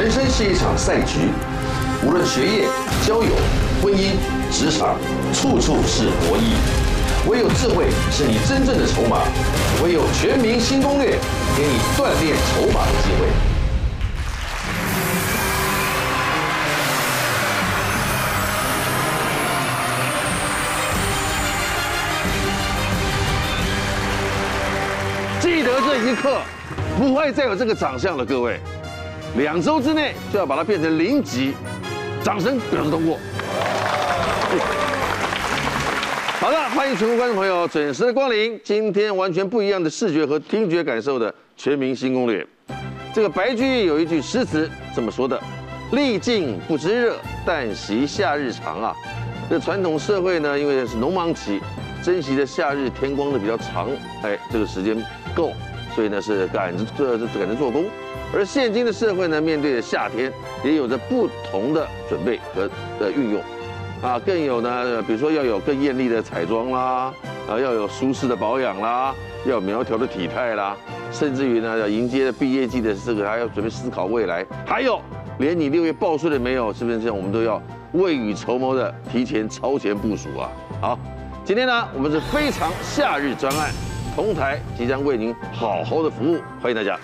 人生是一场赛局，无论学业、交友、婚姻、职场，处处是博弈。唯有智慧是你真正的筹码，唯有全民新攻略，给你锻炼筹码的机会。记得这一刻，不会再有这个长相了，各位。两周之内就要把它变成零级，掌声表示通过。好的，欢迎全国观众朋友准时的光临。今天完全不一样的视觉和听觉感受的全民新攻略。这个白居易有一句诗词这么说的：“历尽不知热，但惜夏日长啊。”这传统社会呢，因为是农忙期，珍惜的夏日天光的比较长，哎，这个时间够，所以呢是赶着这这赶着做工。而现今的社会呢，面对着夏天，也有着不同的准备和的运用，啊，更有呢，比如说要有更艳丽的彩妆啦，啊，要有舒适的保养啦，要有苗条的体态啦，甚至于呢，要迎接毕业季的这个，还要准备思考未来，还有连你六月报税了没有，是不是这样？我们都要未雨绸缪的提前超前部署啊！好，今天呢，我们是非常夏日专案，同台即将为您好好的服务，欢迎大家。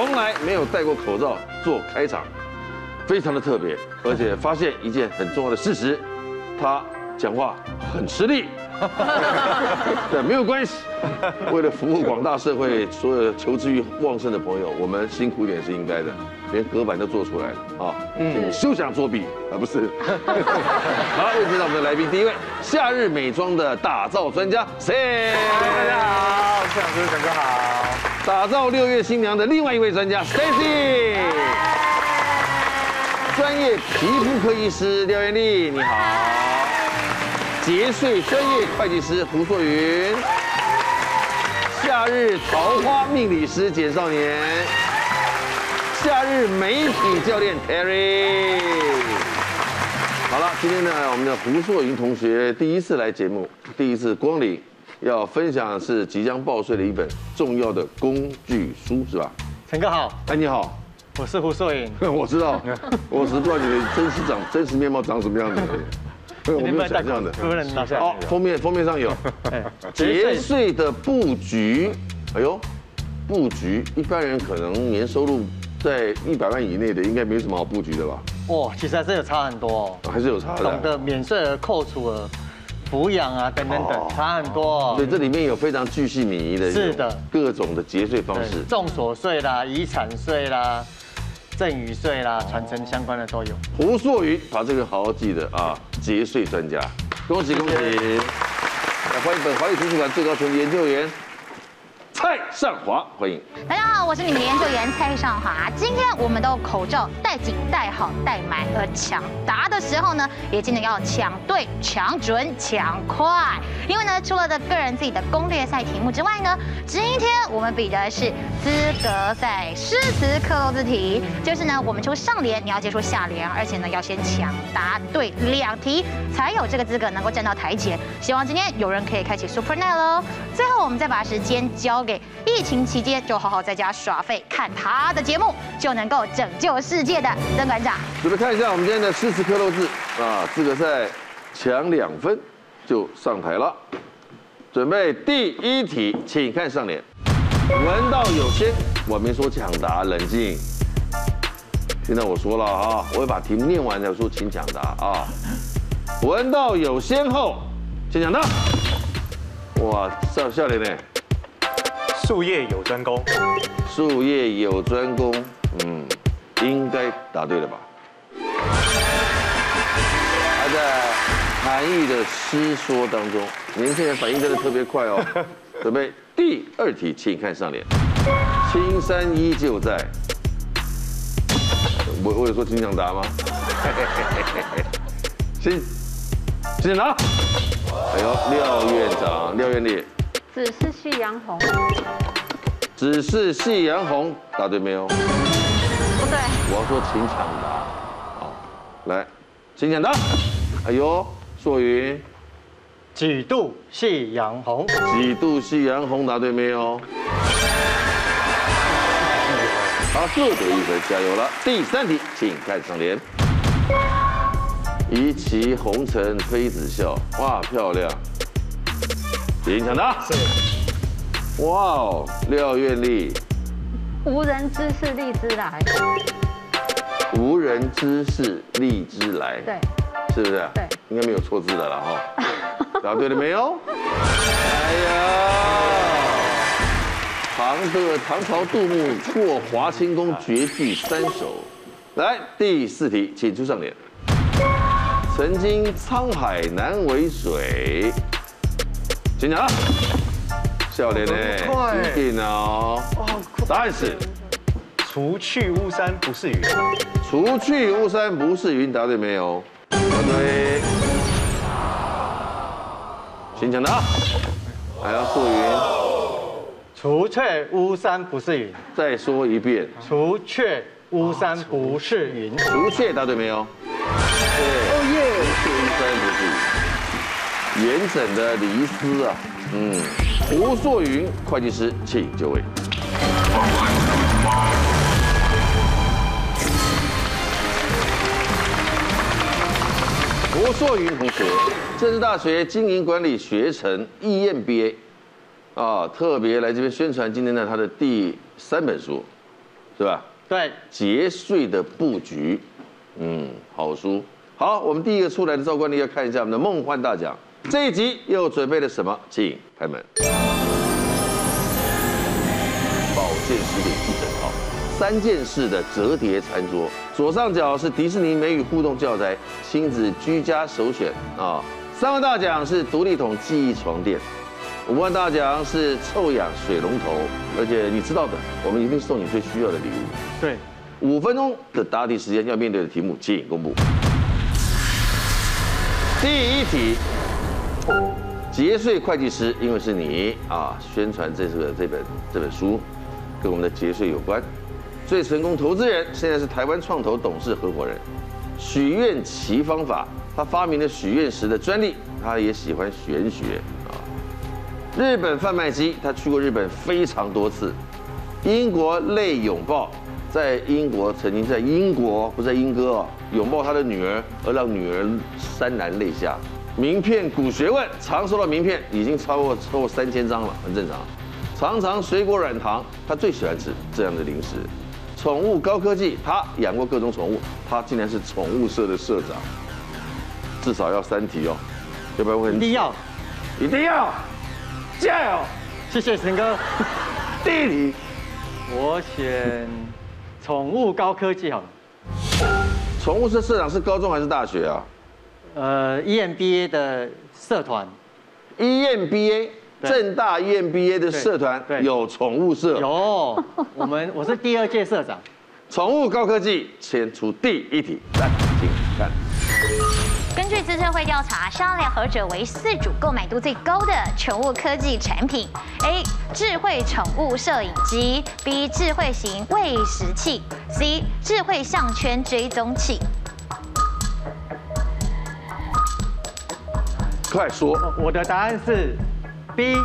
从来没有戴过口罩做开场，非常的特别，而且发现一件很重要的事实，他讲话很吃力。对，没有关系，为了服务广大社会所有求知欲旺盛的朋友，我们辛苦一点是应该的，连隔板都做出来了啊！嗯，休想作弊啊！不是。好，又介绍我们的来宾，第一位，夏日美妆的打造专家，谁？大家好，谢老师，陈哥好。打造六月新娘的另外一位专家，Stacy，专业皮肤科医师廖艳丽，你好；节税专业会计师胡硕云；夏日桃花命理师简少年；夏日媒体教练 Terry。好了，今天呢，我们的胡硕云同学第一次来节目，第一次光临。要分享的是即将报税的一本重要的工具书，是吧？陈哥好，哎，你好，我是胡硕云，我知道，我只是不知道你的真实长真实面貌长什么样子。我没有想象的，不能拿下。哦，封面封面上有，节税的布局，哎呦，布局，一般人可能年收入在一百万以内的，应该没什么好布局的吧？哦，其实还是有差很多，还是有差的。懂得免税额、扣除额。抚养啊，等等等，差很多。所以这里面有非常巨细靡遗的，是的，各种的节税方式，重所税啦、遗产税啦、赠与税啦、传承相关的都有。胡硕宇把这个好好记得啊，节税专家，恭喜恭喜！来欢迎本华语图书馆最高权研究员。蔡尚华，欢迎大家好，我是你们的研究员蔡尚华。今天我们都口罩戴紧、戴好、戴满，而抢答的时候呢，也记得要抢对、抢准、抢快。因为呢，除了的个人自己的攻略赛题目之外呢，今天我们比的是资格赛诗词克漏字题，就是呢，我们出上联，你要接出下联，而且呢，要先抢答对两题，才有这个资格能够站到台前。希望今天有人可以开启 Super Night 喽。最后，我们再把时间交给给。疫情期间就好好在家耍废，看他的节目就能够拯救世界的曾馆长。准备看一下我们今天的诗词克漏字啊，资格赛抢两分就上台了。准备第一题，请看上联。闻道有先，我没说抢答，冷静。听到我说了啊，我会把题目念完再说，请抢答啊。闻道有先后，请抢答。哇，上下联呢？术业有专攻，术业有专攻，嗯，应该答对了吧？还在韩愈的诗说当中，年轻人反应真的特别快哦。准备第二题，请看上联，青山依旧在。我我有说请抢答吗？请，请拿。哎呦，廖院长，廖院丽。只是夕阳红，只是夕阳红，答对没有？不对。我要说请抢答，好，来，请抢答。哎呦，硕云，几度夕阳红？几度夕阳红，答对没有？好，各得一分，加油了。第三题，请看上联。一骑红尘妃子笑，哇，漂亮。请抢答。是。哇哦，廖月丽。无人知是荔枝来。无人知是荔枝来。对。是不是？对。应该没有错字的了哈。答对了没有？哎呀。唐的唐朝杜牧过华清宫绝句三首，来第四题，请出上联。曾经沧海难为水，请讲。笑脸呢？一定哦。答案是除去巫山不是云。除去巫山不是云，答对没有？答对。请讲答。还要素云。除却巫山不是云，再说一遍。除却巫山不是云，除却答对没有？对，严整的离思啊，嗯。胡硕云会计师，请就位。胡硕云同学，政治大学经营管理学程 EMBA。啊，特别来这边宣传今天的他的第三本书，是吧？对，节税的布局，嗯，好书。好，我们第一个出来的赵冠丽要看一下我们的梦幻大奖，这一集又准备了什么？请开门。保健食品一整套，三件式的折叠餐桌，左上角是迪士尼美语互动教材，亲子居家首选啊。三个大奖是独立桶记忆床垫。五万大奖是臭氧水龙头，而且你知道的，我们一定送你最需要的礼物。对，五分钟的答题时间要面对的题目，请公布。第一题，节税会计师，因为是你啊，宣传这个这本这本书，跟我们的节税有关。最成功投资人现在是台湾创投董事合伙人，许愿奇方法，他发明了许愿石的专利，他也喜欢玄学啊。日本贩卖机，他去过日本非常多次。英国泪拥抱，在英国曾经在英国不在英歌啊，拥抱他的女儿，而让女儿潸然泪下。名片古学问，常收到名片已经超过超过三千张了，很正常。常常水果软糖，他最喜欢吃这样的零食。宠物高科技，他养过各种宠物，他竟然是宠物社的社长。至少要三题哦，要不然会很。一定要，一定要。加油！谢谢陈哥。第一题，我选宠物高科技好了。宠物社社长是高中还是大学啊？呃，EMBA 的社团。EMBA，正大 EMBA 的社团有宠物社。有，我们我是第二届社长。宠物高科技，先出第一题，来，请看。根据资策会调查，商量何者为四组购买度最高的宠物科技产品？A. 智慧宠物摄影机，B. 智慧型喂食器，C. 智慧项圈追踪器。快说！我的答案是 B。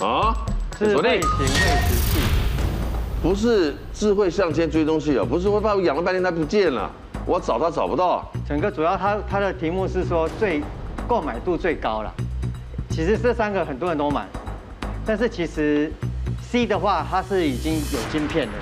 啊？智慧型喂食器？不是智慧向前追踪器啊？不是，我怕我养了半天它不见了。我找它找不到。整个主要它它的题目是说最购买度最高了。其实这三个很多人都买，但是其实 C 的话它是已经有晶片的。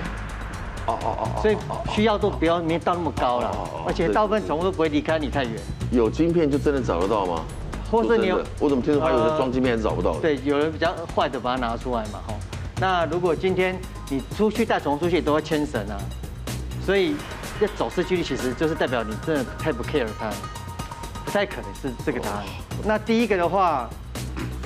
哦哦哦。所以需要度不要没到那么高了。而且大部分宠物都不会离开你太远。有晶片就真的找得到吗？或是你有？我怎么听说他有人装晶片还是找不到？对，有人比较坏的把它拿出来嘛，哈。那如果今天你出去带宠物出去都会牵绳啊，所以。这走失几率其实就是代表你真的太不 care 它，不太可能是这个答案。那第一个的话，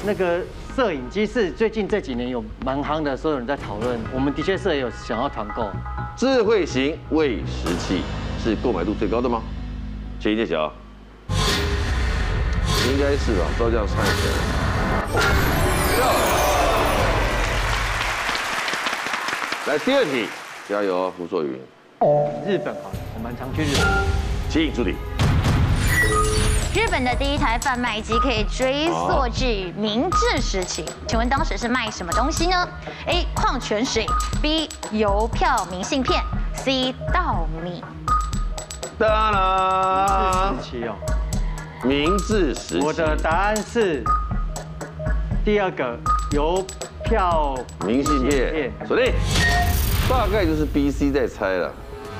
那个摄影机是最近这几年有蛮夯的，所有人在讨论。我们的确是有想要团购。智慧型喂食器是购买度最高的吗？请揭晓。应该是吧，都这样算起来。来第二题，加油，胡作云。日本好了，我们常去日本。请助理。日本的第一台贩卖机可以追溯至明治时期，请问当时是卖什么东西呢？A. 矿泉水，B. 邮票、明信片，C. 稻米。当然，明治时期。我的答案是第二个邮票、明信片。锁定，大概就是 B、C 在猜了。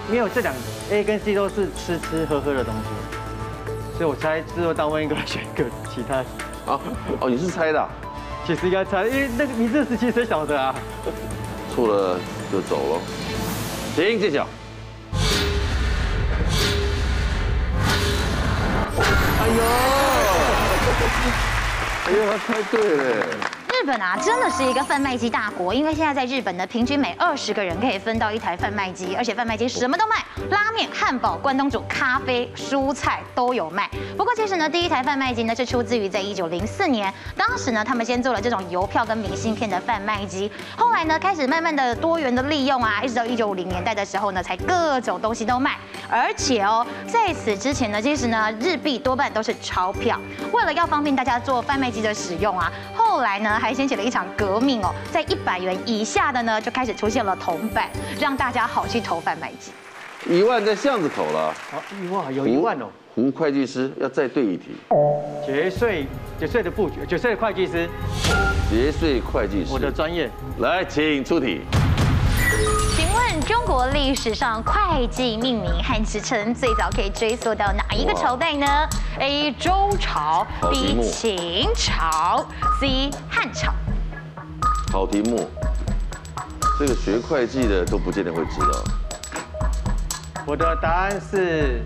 没有这两 A 跟 C 都是吃吃喝喝的东西，所以我猜制作单位应该选一个其他。啊，哦，你是猜的、啊？其实应该猜，因为那个明治时期谁晓得啊？错了就走了。行揭晓。哎呦，哎呦，他猜对了。日本啊，真的是一个贩卖机大国，因为现在在日本呢，平均每二十个人可以分到一台贩卖机，而且贩卖机什么都卖，拉面、汉堡、关东煮、咖啡、蔬菜都有卖。不过其实呢，第一台贩卖机呢是出自于在一九零四年，当时呢他们先做了这种邮票跟明信片的贩卖机，后来呢开始慢慢的多元的利用啊，一直到一九五零年代的时候呢，才各种东西都卖。而且哦，在此之前呢，其实呢日币多半都是钞票，为了要方便大家做贩卖机的使用啊，后来呢还。掀起了一场革命哦，在一百元以下的呢，就开始出现了铜板，让大家好去投贩卖机。一万在巷子口了，好，一万有一万哦。胡会计师要再对一题。节税节税的布局，节税的会计师。节税会计师，我的专业。来，请出题。中国历史上会计命名和职称最早可以追溯到哪一个朝代呢？A. 周朝，B. 秦朝，C. 汉朝。好题目，这个学会计的都不见得会知道。我的答案是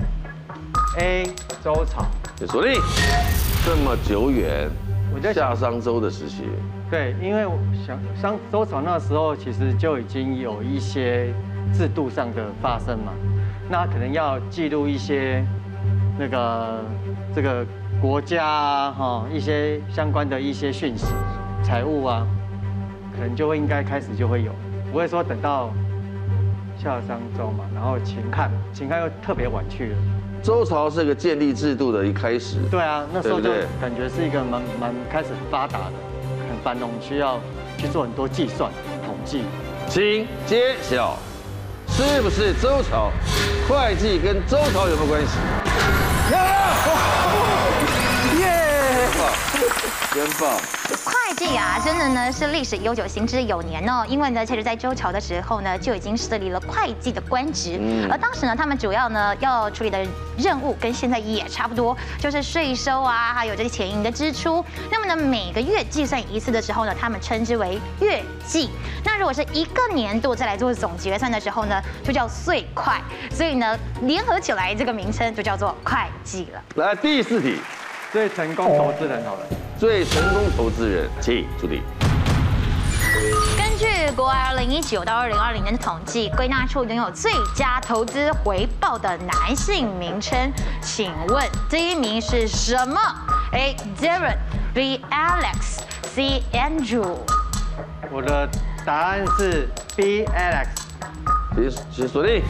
A. 周朝。锁定，这么久远，夏商周的时期。对，因为我想商周朝那时候其实就已经有一些制度上的发生嘛，那可能要记录一些那个这个国家啊哈一些相关的一些讯息、财务啊，可能就会应该开始就会有，不会说等到夏商周嘛，然后秦汉，秦汉又特别晚去了。周朝是个建立制度的一开始。对啊，那时候就感觉是一个蛮蛮开始很发达的。繁荣需要去做很多计算统计，请揭晓，是不是周朝？会计跟周朝有没有关系？耶！真棒！会计啊，真的呢是历史悠久、行之有年哦。因为呢，其实，在周朝的时候呢，就已经设立了会计的官职。嗯。而当时呢，他们主要呢要处理的任务跟现在也差不多，就是税收啊，还有这些钱银的支出。那么呢，每个月计算一次的时候呢，他们称之为月计。那如果是一个年度再来做总结算的时候呢，就叫岁会。所以呢，联合起来这个名称就叫做会计了。来第四题。最成功投资人好了，最成功投资人，请助理。根据国外二零一九到二零二零年的统计，归纳出拥有最佳投资回报的男性名称，请问第一名是什么？A. Darren，B. Alex，C. Andrew。我的答案是 B. Alex。请请锁定。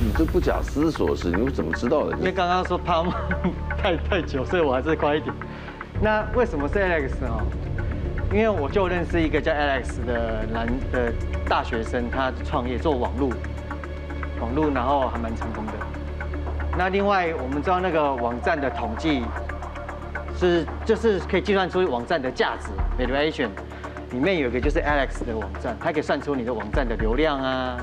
你这不假思索是？你怎么知道的？因为刚刚说他 太太久，所以我还是快一点。那为什么是 Alex 啊？因为我就认识一个叫 Alex 的男的大学生，他创业做网络，网络然后还蛮成功的。那另外我们知道那个网站的统计是就是可以计算出网站的价值 valuation，里面有一个就是 Alex 的网站，它可以算出你的网站的流量啊。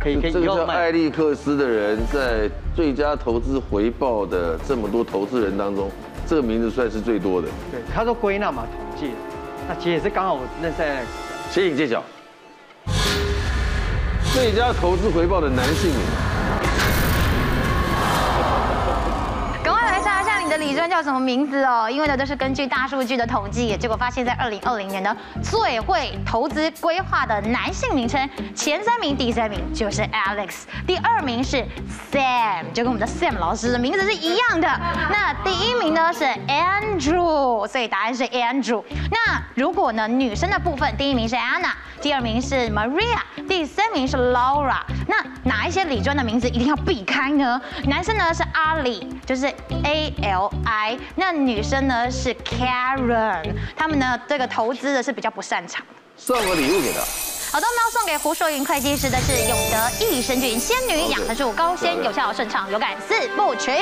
可以可以，这个叫艾利克斯的人，在最佳投资回报的这么多投资人当中，这个名字算是最多的。对，他说归纳嘛，统计，那其实也是刚好我认识 Alex。请揭晓，最佳投资回报的男性理专叫什么名字哦，因为呢都是根据大数据的统计，结果发现，在二零二零年呢，最会投资规划的男性名称前三名，第三名就是 Alex，第二名是 Sam，就跟我们的 Sam 老师的名字是一样的。那第一名呢是 Andrew，所以答案是 Andrew。那如果呢女生的部分，第一名是 Anna，第二名是 Maria，第三名是 Laura。那哪一些理专的名字一定要避开呢？男生呢是 Ali，就是 A L I，那女生呢是 Karen，他们呢这个投资的是比较不擅长。送个礼物给他。好的，我们要送给胡硕云会计师的是永德益生菌仙女养得住高纤有效顺畅有感四部曲。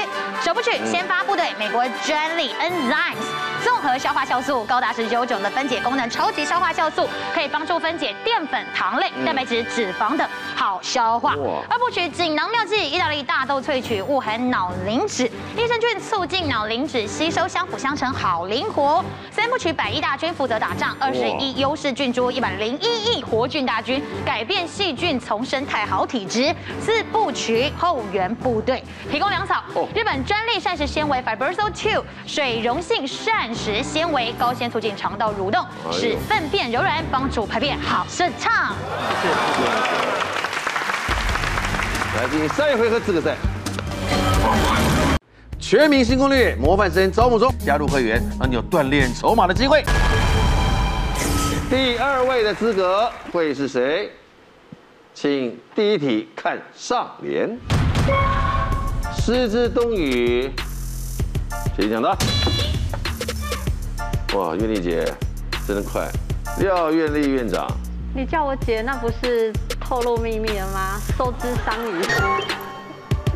首部曲先发部队美国专利 Enzymes。综合消化酵素高达十九种的分解功能，超级消化酵素可以帮助分解淀粉、糖类、蛋白质、脂肪等，好消化。二部曲锦囊妙计，意大利大豆萃取，物含脑磷脂，益生菌促进脑磷脂吸收，相辅相成，好灵活。三部曲百亿大军负责打仗，二十一优势菌株，一百零一亿活菌大军，改变细菌丛生态好体质。四部曲后援部队提供粮草，日本专利膳食纤维 Fibersol Two 水溶性膳。食纤维高纤促进肠道蠕动，使粪便柔软，帮助排便好顺畅。来进行三回合资格赛，全民新攻略模范生招募中，加入会员让你有锻炼筹码的机会。第二位的资格会是谁？请第一题看上联，失之东隅，谁讲的？哇，苑丽姐，真的快！廖苑丽院长，你叫我姐，那不是透露秘密了吗？收之桑榆，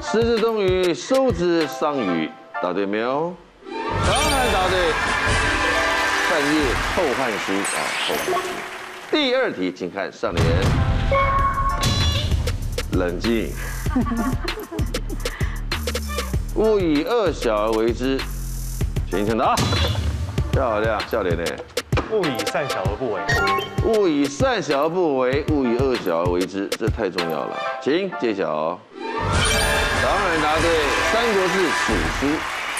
失之东隅，收之桑榆，答对没有？当然答对。半夜透汗书啊，后汉书。第二题，请看上联，冷静。勿以恶小而为之，请抢答。漂亮，笑脸呢？勿以善小而不为。勿以善小而不为，勿以恶小而为之，这太重要了。请揭晓。当然答对，《三国志·蜀书》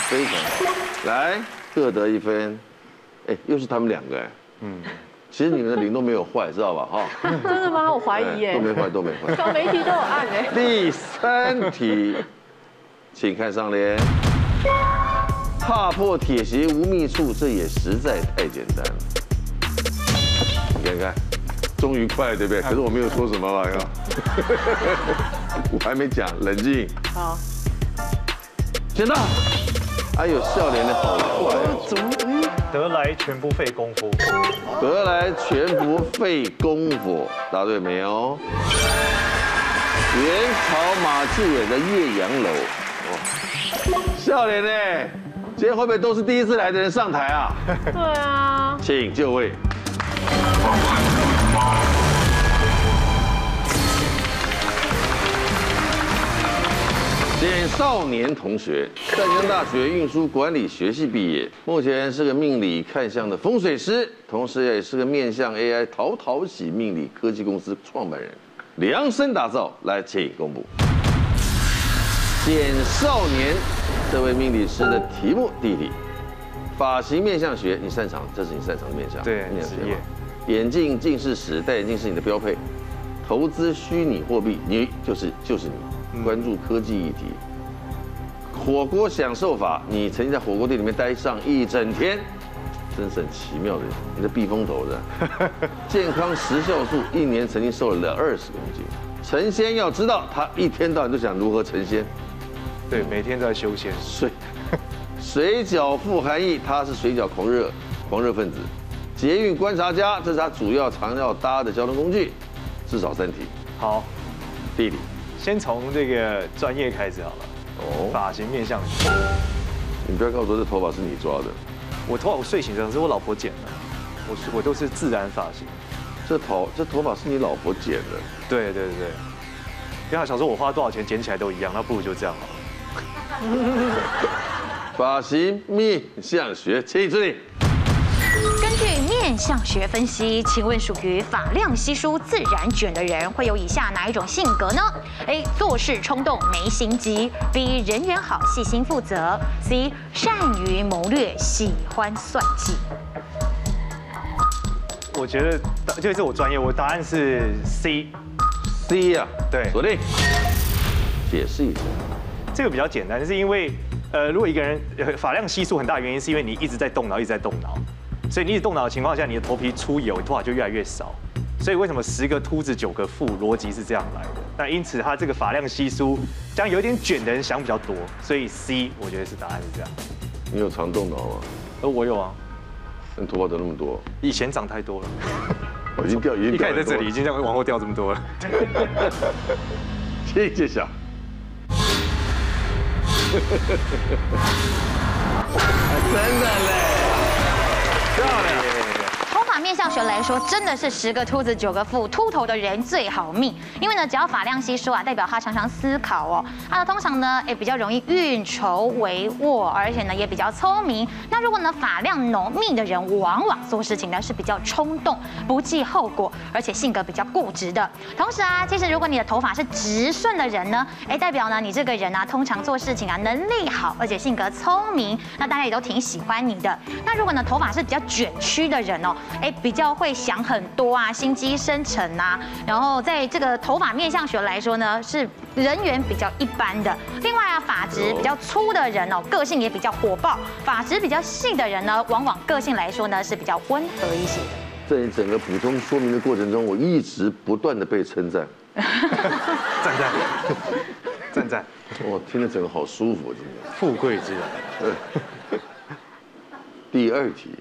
非常好。来，各得一分。哎，又是他们两个哎。嗯。其实你们的零都没有坏，知道吧？哈。真的吗？我怀疑耶。都没坏，都没坏。小媒体都有按哎。第三题，请看上联。踏破铁鞋无觅处，这也实在太简单了。你看看，终于快了，对不对？可是我没有说什么吧？我还没讲，冷静。好，选到。哎呦，笑脸的好快啊！得来全不费工夫。得来全不费功夫，答对没有？元朝马致远的岳阳楼。哇，笑脸呢？今天会不会都是第一次来的人上台啊？对啊，请就位。简少年同学，淡江大学运输管理学系毕业，目前是个命理看相的风水师，同时也是个面向 AI 淘淘喜命理科技公司创办人，量身打造。来，请公布。简少年。这位命理师的题目，第一题，发型面相学，你擅长，这是你擅长的面相。对，面相学。眼镜近视时戴眼镜是你的标配。投资虚拟货币，你就是就是你。关注科技议题。火锅享受法，你曾经在火锅店里面待上一整天，真是很奇妙的人。你的避风头的。健康时效素，一年曾经瘦了二十公斤。成仙要知道，他一天到晚都想如何成仙。对，每天都在修仙。水，水饺富含义，他是水饺狂热狂热分子。捷运观察家，这是他主要常要搭的交通工具。至少三题。好，第一题，先从这个专业开始好了。哦。发型面相。你不要告诉我这头发是你抓的。我头发我睡醒的时候，是我老婆剪的。我是我都是自然发型。这头这头发是你老婆剪的。对对对对。因为他想说我花多少钱剪起来都一样，那不如就这样好了。发型面相学，请助理。根据面面相学分析，请问属于发量稀疏、自然卷的人会有以下哪一种性格呢？A. 做事冲动没心机；B. 人缘好、细心负责；C. 善于谋略、喜欢算计。我觉得这是我专业，我答案是 C。C 呀，对，锁定。解释一下，这个比较简单，就是因为，呃，如果一个人发量稀疏，很大原因是因为你一直在动脑，一直在动脑，所以你一直动脑的情况下，你的头皮出油，头发就越来越少。所以为什么十个秃子九个富，逻辑是这样来的。那因此他这个发量稀疏，这样有点卷的人想比较多，所以 C 我觉得是答案是这样。你有常动脑吗？呃，我有啊。那头发都那么多？以前长太多了。我已经掉，已经掉 一开始在这里，已经这样往后掉这么多了。谢谢揭晓。真的嘞。面相学来说，真的是十个秃子九个富，秃头的人最好命。因为呢，只要发量稀疏啊，代表他常常思考哦。他呢，通常呢，也比较容易运筹帷幄，而且呢，也比较聪明。那如果呢，发量浓密的人，往往做事情呢是比较冲动，不计后果，而且性格比较固执的。同时啊，其实如果你的头发是直顺的人呢，哎，代表呢，你这个人啊，通常做事情啊能力好，而且性格聪明，那大家也都挺喜欢你的。那如果呢，头发是比较卷曲的人哦，哎。比较会想很多啊，心机深沉啊，然后在这个头发面相学来说呢，是人缘比较一般的。另外啊，发质比较粗的人哦，个性也比较火爆；发质比较细的人呢，往往个性来说呢是比较温和一些的。在整个补充说明的过程中，我一直不断的被称赞，赞赞，赞赞，我听得整个好舒服，真的。富贵之人。第二题。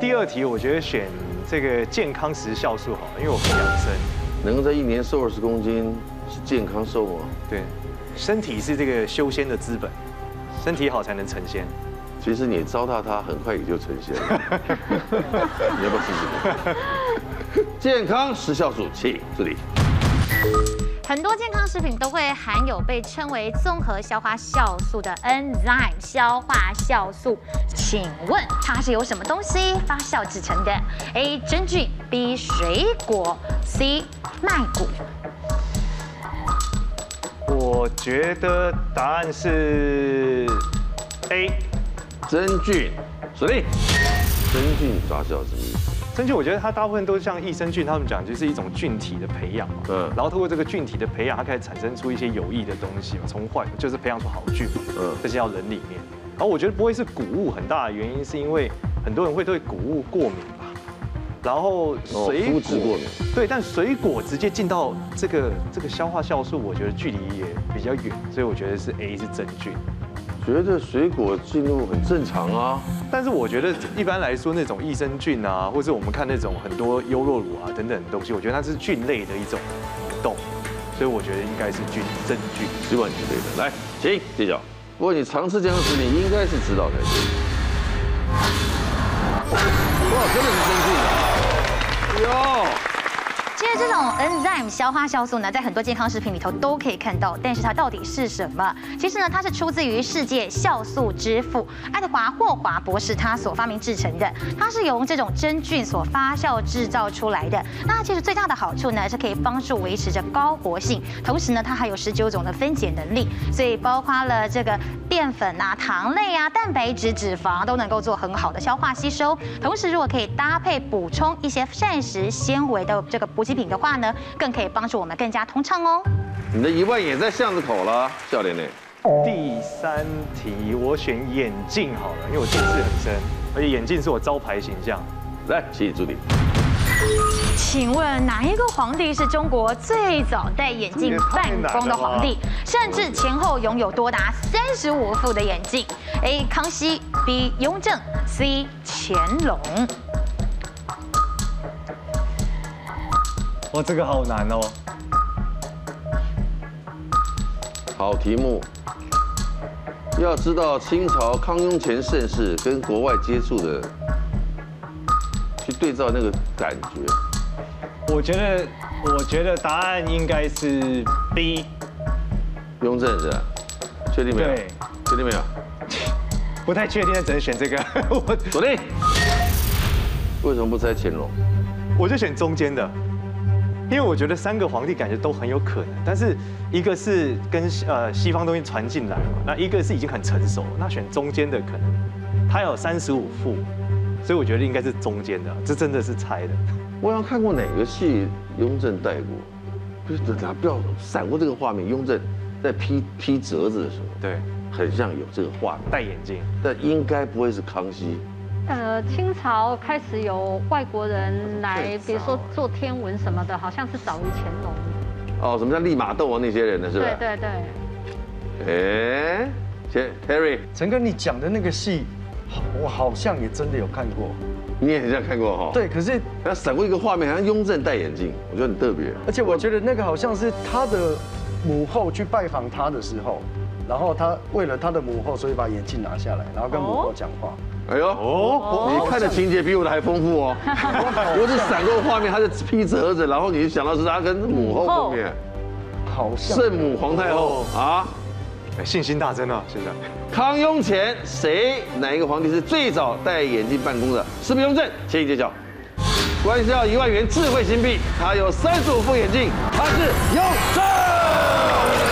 第二题，我觉得选这个健康时酵素好，因为我很养生，能够在一年瘦二十公斤是健康瘦吗？对，身体是这个修仙的资本，身体好才能成仙。其实你糟蹋它，很快也就成仙了。你要不要试试？健康时酵素，请这里。很多健康食品都会含有被称为综合消化酵素的 enzyme 消化酵素，请问它是由什么东西发酵制成的？A. 真菌，B. 水果，C. 麦谷。我觉得答案是 A. 真菌，锁定。真菌发酵什么？真菌，我觉得它大部分都是像益生菌，他们讲就是一种菌体的培养嘛。嗯。然后通过这个菌体的培养，它开始产生出一些有益的东西嘛，从坏就是培养出好菌嘛。嗯。这些要人里面。然后我觉得不会是谷物，很大的原因是因为很多人会对谷物过敏吧。然后水果。过敏。对，但水果直接进到这个这个消化酵素，我觉得距离也比较远，所以我觉得是 A 是真菌。觉得水果进入很正常啊，但是我觉得一般来说那种益生菌啊，或者我们看那种很多优酪乳啊等等的东西，我觉得它是菌类的一种移动，所以我觉得应该是菌真菌，希望你是对的。来，请揭晓。不过你常吃健康食你，应该是知道才对。哇，真的是真菌啊！哟。其实这种 enzyme 消化酵素呢，在很多健康食品里头都可以看到，但是它到底是什么？其实呢，它是出自于世界酵素之父爱德华霍华博士他所发明制成的，它是由这种真菌所发酵制造出来的。那其实最大的好处呢，是可以帮助维持着高活性，同时呢，它还有十九种的分解能力，所以包括了这个淀粉啊、糖类啊、蛋白质、脂肪都能够做很好的消化吸收。同时，如果可以搭配补充一些膳食纤维的这个补。给品的话呢，更可以帮助我们更加通畅哦。你的一万也在巷子口了，笑脸脸。第三题我选眼镜好了，因为我近视很深，而且眼镜是我招牌形象。来，谢谢助理。请问哪一个皇帝是中国最早戴眼镜办公的皇帝，甚至前后拥有多达三十五副的眼镜？A. 康熙，B. 雍正，C. 乾隆。哇，这个好难哦！好题目，要知道清朝康雍乾盛世跟国外接触的，去对照那个感觉。我觉得，我觉得答案应该是 B。雍正是吧？确定没有？对，确定没有？不太确定，只能选这个。我锁定。为什么不猜乾隆？我就选中间的，因为我觉得三个皇帝感觉都很有可能，但是一个是跟呃西方东西传进来嘛，那一个是已经很成熟，那选中间的可能他有三十五副，所以我觉得应该是中间的，这真的是猜的。我有看过哪个戏雍正戴过？不是，不要闪过这个画面。雍正在批批折子的时候，对，很像有这个画面，戴眼镜，但应该不会是康熙。呃，清朝开始有外国人来，比如说做天文什么的，好像是早于乾隆。哦，什么叫利玛窦啊？那些人呢？是吧？对对对。哎，先 Terry，陈哥，你讲的那个戏，我好像也真的有看过。你也很像看过哈？对，可是他闪过一个画面，好像雍正戴眼镜，我觉得很特别。而且我觉得那个好像是他的母后去拜访他的时候，然后他为了他的母后，所以把眼镜拿下来，然后跟母后讲话。哎呦，哦，你看的情节比我的还丰富哦。我只闪过画面，他是披折子，然后你想到是他跟母后后面，好像圣母皇太后啊。信心大增啊！现在康雍乾谁哪一个皇帝是最早戴眼镜办公的？是不是雍正？请你揭晓。关系到一万元智慧金币，他有三十五副眼镜，他是雍正。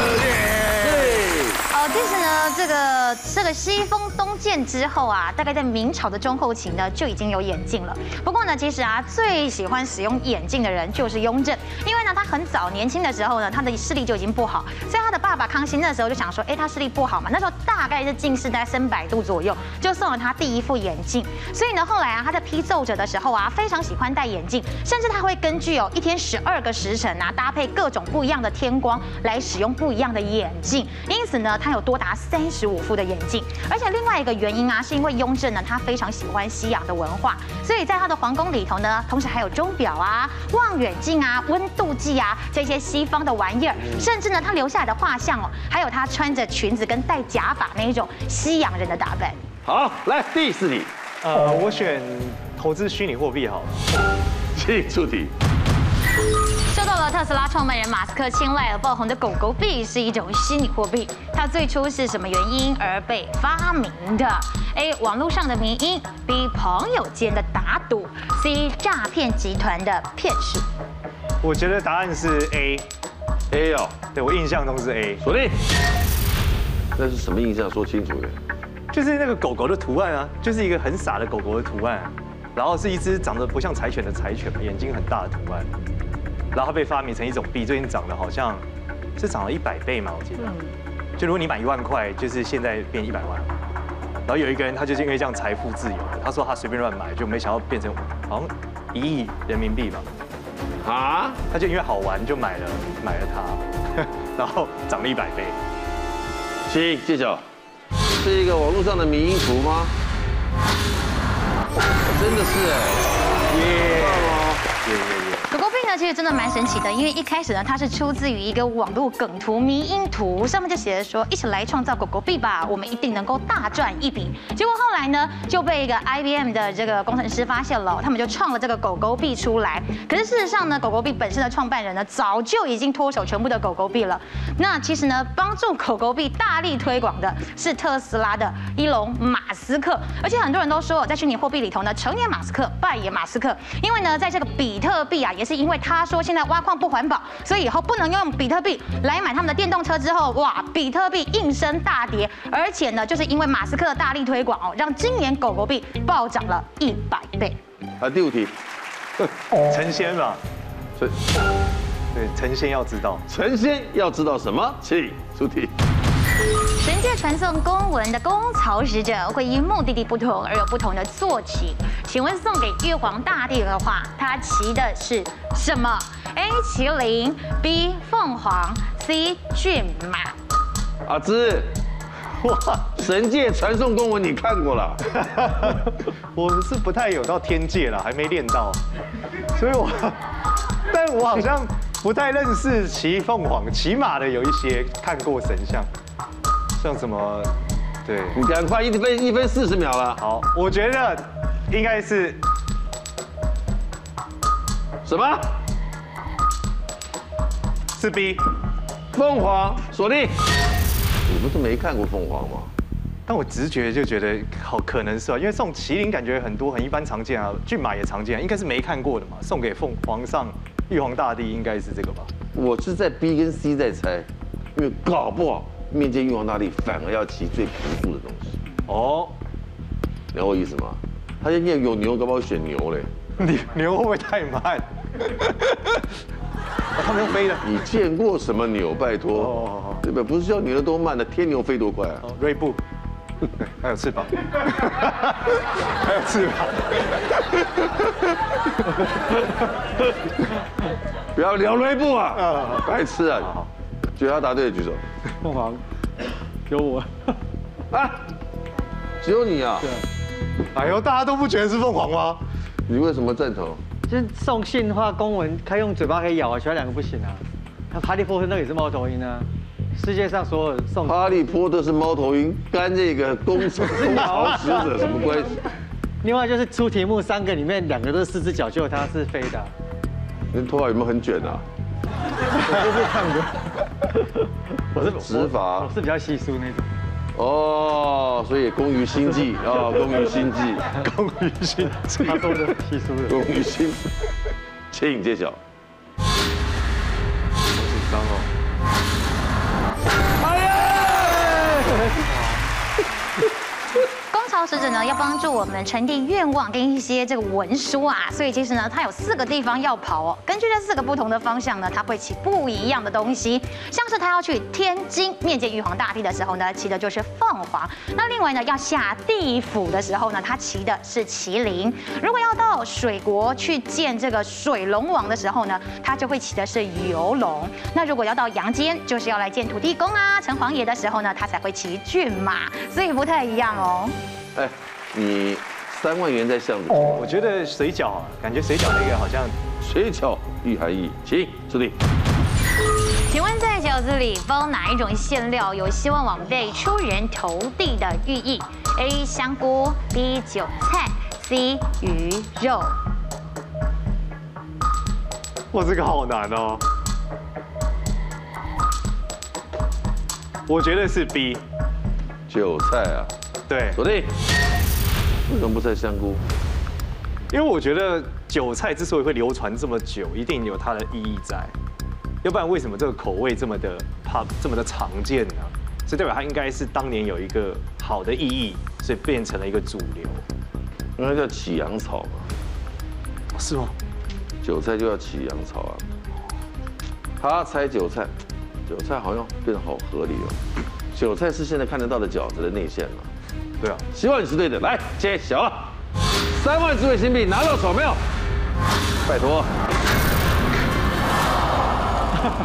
其实呢，这个这个西风东渐之后啊，大概在明朝的中后期呢，就已经有眼镜了。不过呢，其实啊，最喜欢使用眼镜的人就是雍正，因为呢，他很早年轻的时候呢，他的视力就已经不好，所以他的爸爸康熙那时候就想说，哎，他视力不好嘛，那时候大概是近视在三百度左右，就送了他第一副眼镜。所以呢，后来啊，他在批奏折的时候啊，非常喜欢戴眼镜，甚至他会根据哦一天十二个时辰啊，搭配各种不一样的天光来使用不一样的眼镜。因此呢，他有。多达三十五副的眼镜，而且另外一个原因啊，是因为雍正呢，他非常喜欢西洋的文化，所以在他的皇宫里头呢，同时还有钟表啊、望远镜啊、温度计啊这些西方的玩意儿，甚至呢，他留下来的画像哦，还有他穿着裙子跟戴假发那一种西洋人的打扮。好，来第四题，呃，我选投资虚拟货币好了，请出题。受到了特斯拉创办人马斯克青睐而爆红的狗狗币是一种虚拟货币，它最初是什么原因而被发明的？A. 网络上的迷因，B. 朋友间的打赌，C. 诈骗集团的骗术。我觉得答案是 A。A 哦，对，我印象中是 A。锁定。那是什么印象？说清楚点。就是那个狗狗的图案啊，就是一个很傻的狗狗的图案，然后是一只长得不像柴犬的柴犬，眼睛很大的图案。然后它被发明成一种币，最近涨了好像是涨了一百倍嘛，我记得。就如果你买一万块，就是现在变一百万。然后有一个人，他就是因为这样财富自由了。他说他随便乱买，就没想到变成好像一亿人民币吧。啊？他就因为好玩就买了买了它，然后涨了一百倍。请揭晓，是一个网络上的迷因图吗？真的是哎，耶耶耶。狗狗币呢，其实真的蛮神奇的，因为一开始呢，它是出自于一个网络梗图迷因图，上面就写着说，一起来创造狗狗币吧，我们一定能够大赚一笔。结果后来呢，就被一个 IBM 的这个工程师发现了，他们就创了这个狗狗币出来。可是事实上呢，狗狗币本身的创办人呢，早就已经脱手全部的狗狗币了。那其实呢，帮助狗狗币大力推广的是特斯拉的伊隆马斯克，而且很多人都说，在虚拟货币里头呢，成也马斯克，败也马斯克，因为呢，在这个比特币啊。也是因为他说现在挖矿不环保，所以以后不能用比特币来买他们的电动车。之后，哇，比特币应声大跌，而且呢，就是因为马斯克大力推广哦，让今年狗狗币暴涨了一百倍。啊，第五题，成仙吧，对，对，成仙要知道，成仙要知道什么？请出题。神界传送公文的公曹使者会因目的地不同而有不同的坐骑，请问送给玉皇大帝的话，他骑的是什么？A. 麒麟，B. 凤凰，C. 骏马。阿芝，哇，神界传送公文你看过了？我是不太有到天界了，还没练到，所以我，但我好像不太认识骑凤凰、骑马的有一些看过神像。像什么？对，你赶快一分一分四十秒了。好，我觉得应该是什么？是 B，凤凰锁定。你不是没看过凤凰吗？但我直觉就觉得好可能是啊，因为送麒麟感觉很多很一般常见啊，骏马也常见，应该是没看过的嘛。送给凤皇上玉皇大帝应该是这个吧？我是在 B 跟 C 在猜，因为搞不好面见玉皇大帝反而要骑最朴素的东西。哦，懂我意思吗？他现在有牛，搞不好选牛嘞。牛 牛会不会太慢？他们用飞的。你见过什么牛？拜托，哦、对不对？不是叫牛的多慢的，天牛飞多快啊？锐步。还有翅膀，还有翅膀，不要聊内部啊！白痴啊！觉得他答对的举手。凤凰，有我啊？只有你啊？对。哎呦，大家都不觉得是凤凰吗？你为什么赞同？就是送信的话，公文可以用嘴巴可以咬啊，其他两个不行啊。那哈利波特那也是猫头鹰啊。世界上所有送哈利波特是猫头鹰，跟这个工程工巢使者什么关系？另外就是出题目三个里面两个都是四只脚，就它是飞的。你头发有没有很卷啊？我是看的，我是直发，我是比较稀疏那种。哦，所以工于心计啊，工于心计，工于心计，他说的稀疏的，工于心。请揭晓。工巢使者呢，要帮助我们传递愿望跟一些这个文书啊，所以其实呢，它有四个地方要跑哦。根据这四个不同的方向呢，它会骑不一样的东西。像是他要去天津面见玉皇大帝的时候呢，骑的就是凤凰。那另外呢，要下地府的时候呢，他骑的是麒麟。如果要到水国去见这个水龙王的时候呢，他就会骑的是游龙。那如果要到阳间，就是要来见土地公啊、城隍爷的时候呢，他才会骑骏马。所以不太一样哦。哎，你三万元在巷子，我觉得水饺啊，感觉水饺那个好像水饺御寒意，请出题。请问在饺子里包哪一种馅料有希望往辈出人头地的寓意？A 香菇，B 韭菜，C 鱼肉。哇，这个好难哦。我觉得是 B，韭菜啊。对，锁定。为什么不猜香菇？因为我觉得韭菜之所以会流传这么久，一定有它的意义在。要不然为什么这个口味这么的怕这么的常见呢？所以代表它应该是当年有一个好的意义，所以变成了一个主流。应该叫起阳草嘛？是吗？韭菜就要起阳草啊。他猜韭菜，韭菜好像变得好合理哦。韭菜是现在看得到的饺子的内馅嘛？对啊，希望你是对的。来揭晓了，三万智慧新币拿到手没有？拜托，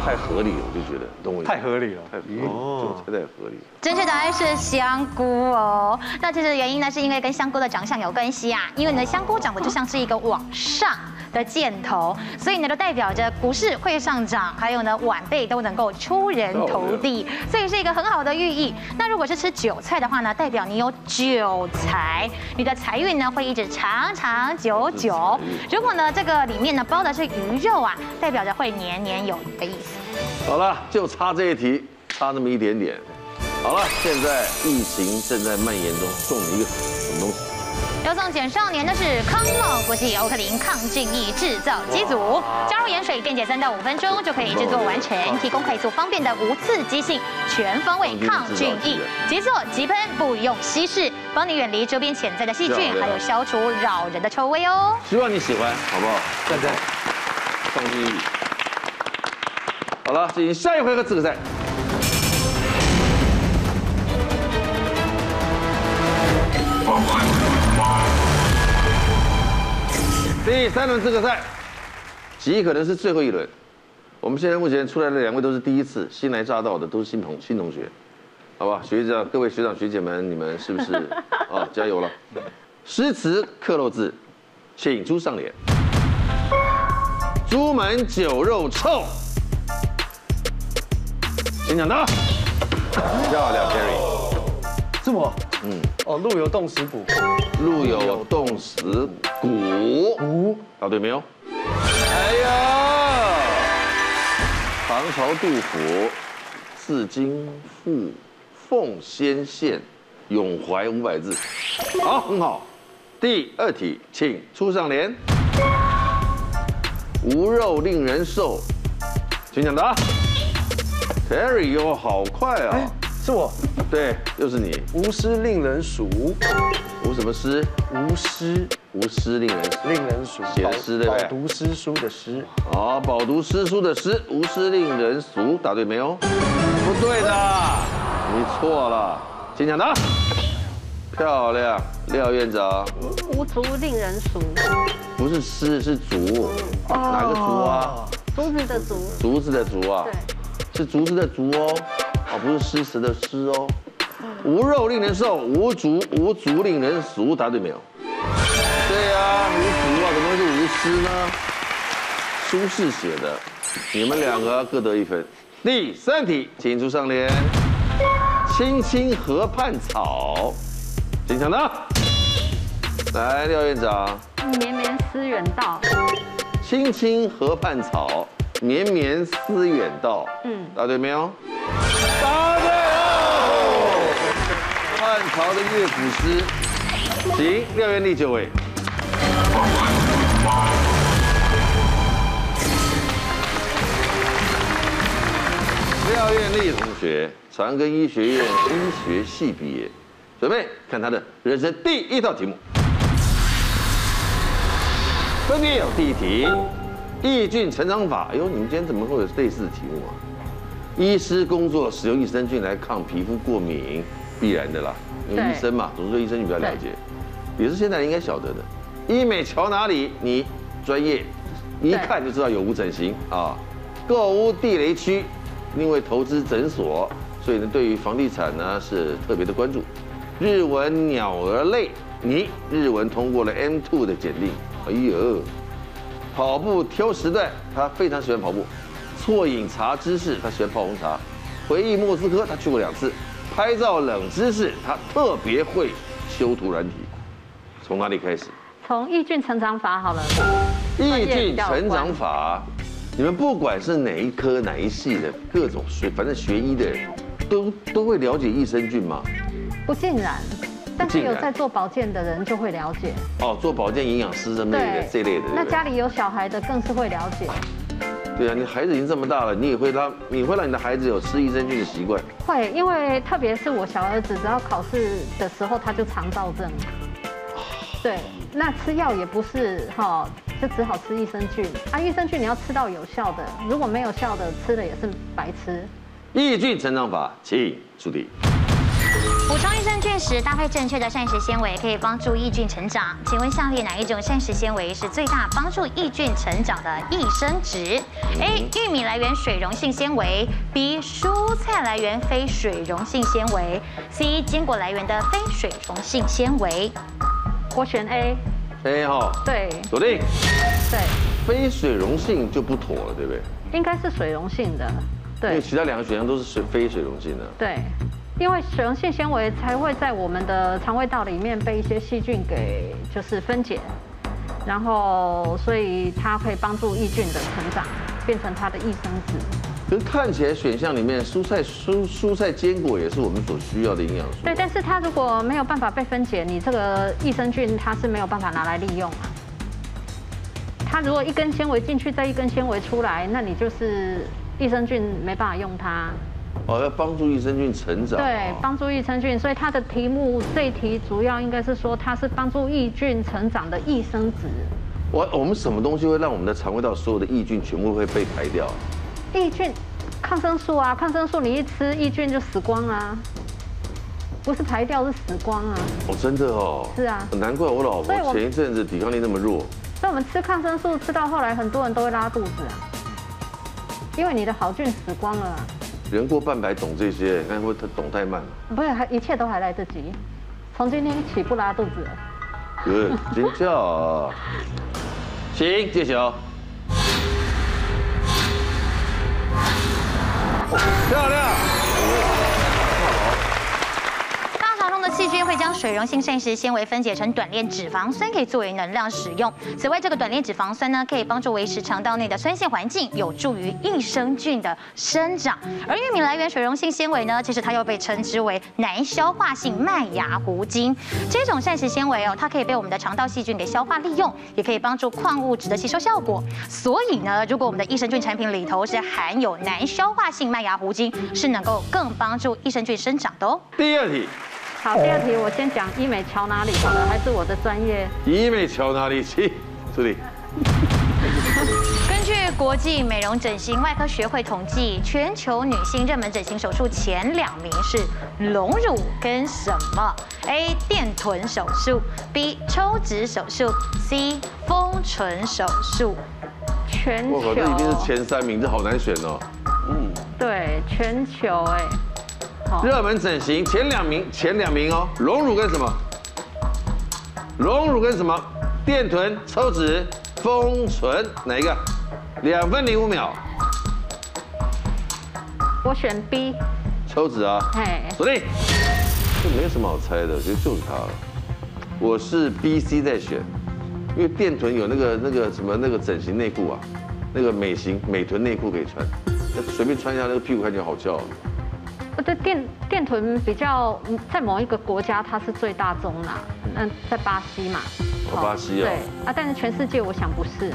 太合理了，我就觉得，懂我意思？太合理了，太哦，太合理了。正确答案是香菇哦。那其实原因呢，是因为跟香菇的长相有关系啊。因为你的，香菇长得就像是一个往上的箭头，所以呢，就代表着股市会上涨，还有呢，晚辈都能够出人头地，所以是一个很好的寓意。那如果是吃韭菜的话呢，代表你有韭财，你的财运呢会一直长长久久。如果呢，这个里面呢包的是鱼肉啊，代表着会年年有余的意思。好了，就差这一题，差那么一点点。好了，现在疫情正在蔓延中，送你一个什么东西？要送减少年的是康茂国际欧克林抗菌液制造机组，加入盐水电解三到五分钟就可以制作完成，提供快速方便的无刺激性全方位抗菌液，即做即喷，不用稀释，帮你远离周边潜在的细菌，还有消除扰人的臭味哦。希望你喜欢，好不好？赞赞，抗菌液。好了，进行下一回合资格赛。第三轮资格赛，极可能是最后一轮。我们现在目前出来的两位都是第一次，新来乍到的都是新同新同学，好吧？学长，各位学长学姐们，你们是不是啊？加油了！诗词刻漏字，请出上联。朱门酒肉臭，请讲答。漂亮，Terry。这么？嗯。哦，陆游冻死骨。陆游冻死骨。骨。答对没有？哎呀！唐朝杜甫，字经赋，奉先县，咏怀五百字。好，很好。第二题，请出上联。无肉令人瘦，请讲答。Terry 哟，好快啊！是我。对，又是你。无诗令人俗。无什么诗？无诗。无诗令人令人俗。写的诗对不对？饱读诗书的诗。好，饱读诗书的诗。无诗令人俗，答对没有？不对的，你错了。请讲答。漂亮，廖院长。无竹令人俗。不是诗，是竹。哪个竹啊？竹子的竹。竹子的竹啊？对。是竹子的竹哦，哦，不是诗词的诗哦。无肉令人瘦，无竹无竹令人俗，答对没有？对呀、啊，无竹啊，怎么会是无诗呢？苏轼写的，你们两个各得一分。第三题，请出上联。青青河畔草，经常的。来，廖院长。绵绵思远道。青青河畔草。绵绵思远道，嗯，答对没有？答对哦！汉朝的乐府诗，行，廖元丽九位。廖元丽同学，长庚医学院医学系毕业，准备看他的人生第一道题目，分别有第一题。抑菌成长法，哎呦，你们今天怎么会有类似的题目啊？医师工作使用益生菌来抗皮肤过敏，必然的啦，因为医生嘛，总是对益生你比较了解，也是现在应该晓得的。医美瞧哪里？你专业，一看就知道有无整形啊。购物地雷区，因为投资诊所，所以呢，对于房地产呢是特别的关注。日文鸟儿类，你日文通过了 M2 的检定，哎呦。跑步挑时段，他非常喜欢跑步。错饮茶知识，他喜欢泡红茶。回忆莫斯科，他去过两次。拍照冷知识，他特别会修图软体。从哪里开始？从抑菌成长法好了。抑菌成长法，你们不管是哪一科哪一系的各种学，反正学医的人都都会了解益生菌吗？不尽然。但是有在做保健的人就会了解哦，做保健营养师这类的这类的。那家里有小孩的更是会了解。对啊，你孩子已经这么大了，你也会让你会让你的孩子有吃益生菌的习惯。会，因为特别是我小儿子，只要考试的时候他就肠躁症。对，那吃药也不是哈，就只好吃益生菌啊。益生菌你要吃到有效的，如果没有效的，吃了也是白吃。益菌成长法，请出题。补充益生菌时，搭配正确的膳食纤维，可以帮助益菌成长。请问下列哪一种膳食纤维是最大帮助益菌成长的益生值？A. 玉米来源水溶性纤维；B. 蔬菜来源非水溶性纤维；C. 坚果来源的非水溶性纤维。我选 A。A 哈。对。锁定。对。非水溶性就不妥了，对不对？应该是水溶性的。对。因为其他两个选项都是水非水溶性的。对。因为水溶性纤维才会在我们的肠胃道里面被一些细菌给就是分解，然后所以它可以帮助益菌的成长，变成它的益生质。可是看起来选项里面蔬菜蔬蔬菜坚果也是我们所需要的营养素。对，但是它如果没有办法被分解，你这个益生菌它是没有办法拿来利用啊。它如果一根纤维进去，再一根纤维出来，那你就是益生菌没办法用它。哦，要帮助益生菌成长。对，帮助益生菌，所以它的题目这一题主要应该是说它是帮助益菌成长的益生质。我我们什么东西会让我们的肠胃道所有的益菌全部会被排掉？益菌，抗生素啊，抗生素你一吃益菌就死光啊，不是排掉是死光啊。哦，真的哦。是啊。难怪我老婆前一阵子抵抗力那么弱。所以我们吃抗生素吃到后来，很多人都会拉肚子啊，因为你的好菌死光了。人过半百懂这些，看会他懂太慢了。不是，还一切都还来得及。从今天起不拉肚子了。对，尖叫。行，揭晓。大肠细菌会将水溶性膳食纤维分解成短链脂肪酸，可以作为能量使用。此外，这个短链脂肪酸呢，可以帮助维持肠道内的酸性环境，有助于益生菌的生长。而玉米来源水溶性纤维呢，其实它又被称之为难消化性麦芽糊精。这种膳食纤维哦，它可以被我们的肠道细菌给消化利用，也可以帮助矿物质的吸收效果。所以呢，如果我们的益生菌产品里头是含有难消化性麦芽糊精，是能够更帮助益生菌生长的哦。第二题。好，第二题我先讲医美乔哪里好了，还是我的专业？医美乔哪里去？助理。根据国际美容整形外科学会统计，全球女性热门整形手术前两名是隆乳跟什么？A. 电臀手术，B. 抽脂手术，C. 丰唇手术。全球。我靠，这一定是前三名，这好难选哦。嗯，对，全球哎。热门整形前两名，前两名哦，隆乳跟什么？隆乳跟什么？电臀、抽脂、丰唇，哪一个？两分零五秒。我选 B。抽脂啊。哎。锁定。这没什么好猜的，我觉得就是它了。我是 B、C 在选，因为电臀有那个那个什么那个整形内裤啊，那个美型美臀内裤可以穿，随便穿一下那个屁股看起来好翘。对电电臀比较在某一个国家它是最大宗啦，嗯，在巴西嘛。哦，巴西啊。对啊，但是全世界我想不是。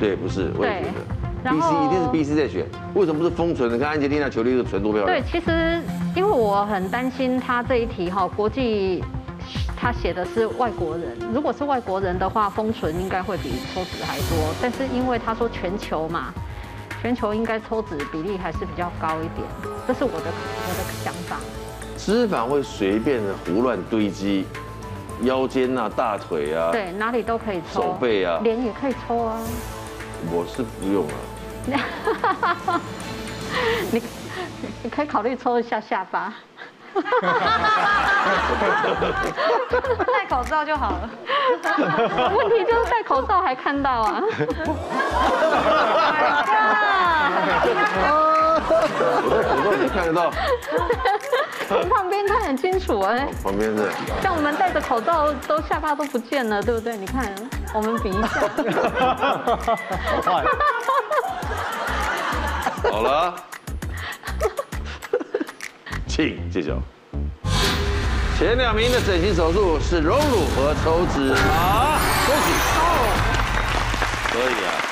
对，不是，我也觉得。B C 一定是 B C 在选，为什么不是封存？你看安吉丽娜裘莉的唇多漂亮。对，其实因为我很担心他这一题哈，国际他写的是外国人，如果是外国人的话，封存应该会比抽脂还多，但是因为他说全球嘛。全球应该抽脂比例还是比较高一点，这是我的我的想法。脂肪会随便的胡乱堆积，腰间啊、大腿啊，对，哪里都可以抽。手背啊，脸也可以抽啊。我是不用啊。你你可以考虑抽一下下巴。戴口罩就好了。问题就是戴口罩还看到啊。我戴口罩你看得到。从旁边看很清楚哎。旁边的。像我们戴着口罩都下巴都不见了，对不对？你看，我们比一下。好了。请揭晓。前两名的整形手术是隆乳和抽脂好？恭喜。可以啊。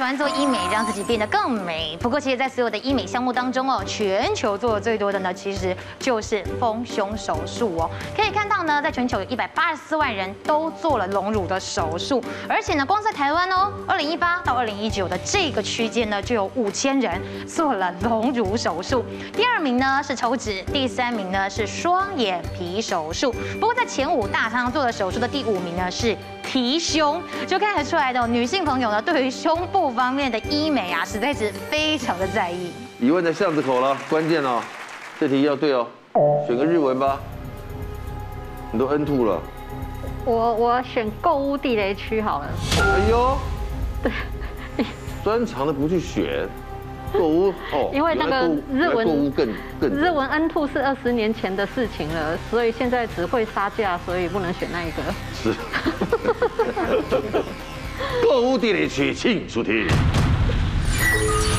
喜欢做医美，让自己变得更美。不过，其实，在所有的医美项目当中哦，全球做的最多的呢，其实就是丰胸手术哦。可以看到呢，在全球有一百八十四万人都做了隆乳的手术，而且呢，光在台湾哦，二零一八到二零一九的这个区间呢，就有五千人做了隆乳手术。第二名呢是抽脂，第三名呢是双眼皮手术。不过，在前五大常常做的手术的第五名呢是提胸，就看得出来的女性朋友呢，对于胸。部方面的医美啊，实在是非常的在意。疑问在巷子口了，关键哦，这题要对哦，选个日文吧。你都 N two 了。我我选购物地雷区好了。哎呦，对，专长的不去选购物哦，因为那个日文购物更更日文 N two 是二十年前的事情了，所以现在只会杀价，所以不能选那一个。是。购物地理区，请出题。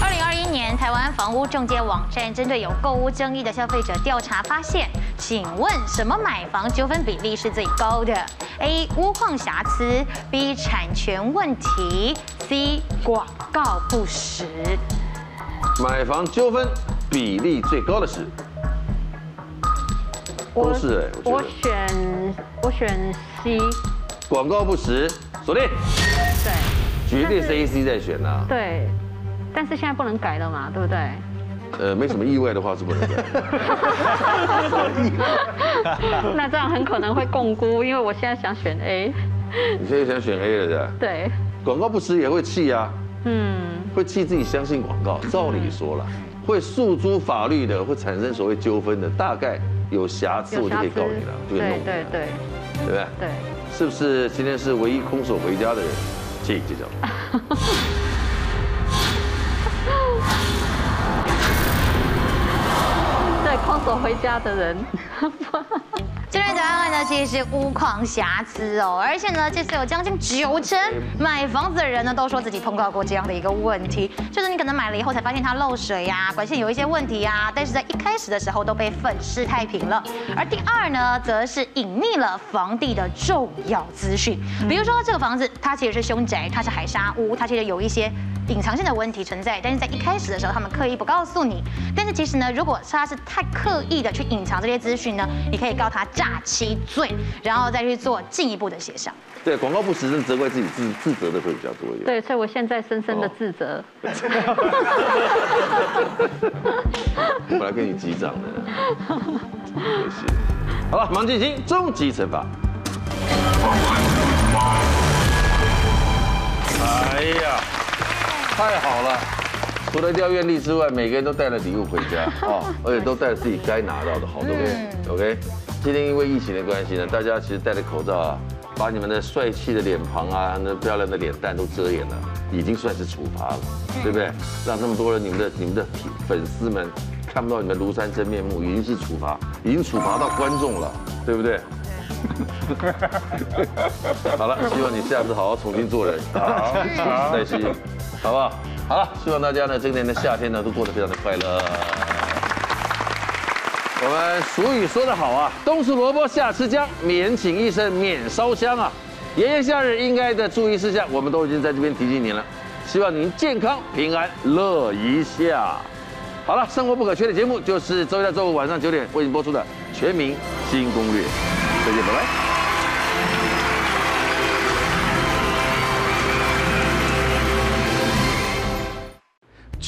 二零二一年，台湾房屋中介网站针对有购物争议的消费者调查发现，请问什么买房纠纷比例是最高的？A. 屋况瑕疵，B. 产权问题，C. 广告不实。买房纠纷比例最高的是？都是哎，我选我选 C。广告不实，锁定。对，绝对是 A C 在选呐。对，但是现在不能改了嘛，对不对？呃，没什么意外的话是不能改。那这样很可能会共估，因为我现在想选 A。你现在想选 A 了是吧？对。广告不实也会气啊。嗯。会气自己相信广告，照理说了，会诉诸法律的，会产生所谓纠纷的，大概有瑕疵我就可以告你了，就可以弄你了。对对对。对不对？对。是不是今天是唯一空手回家的人？请揭晓。对，空手回家的人。今天的答案呢，其实是屋况瑕疵哦，而且呢，这次有将近九成买房子的人呢，都说自己碰到过这样的一个问题，就是你可能买了以后才发现它漏水呀、管线有一些问题呀、啊，但是在一开始的时候都被粉饰太平了。而第二呢，则是隐匿了房地的重要资讯，比如说这个房子它其实是凶宅，它是海沙屋，它其实有一些。隐藏性的问题存在，但是在一开始的时候，他们刻意不告诉你。但是其实呢，如果他是太刻意的去隐藏这些资讯呢，你可以告他诈欺罪，然后再去做进一步的协商。对，广告部时常责怪自己自自责的会比较多一点。对，所以我现在深深的自责。我来跟你击掌的，可惜。好了，马上进行终极惩罚。哎呀！太好了，除了廖愿力之外，每个人都带了礼物回家啊，而且都带了自己该拿到的好东西。OK，今天因为疫情的关系呢，大家其实戴着口罩啊，把你们的帅气的脸庞啊，那漂亮的脸蛋都遮掩了，已经算是处罚了，对不对？让那么多人，你们的你们的粉丝们看不到你们庐山真面目，已经是处罚，已经处罚到观众了，对不对？好了，希望你下次好好重新做人。好，耐心。好不好？好了，希望大家呢，今年的夏天呢，都过得非常的快乐。我们俗语说得好啊，冬吃萝卜夏吃姜，免请医生免烧香啊。炎炎夏日应该的注意事项，我们都已经在这边提醒您了。希望您健康平安乐一下。好了，生活不可缺的节目就是周一到周五晚上九点为您播出的《全民新攻略》，再见，拜拜。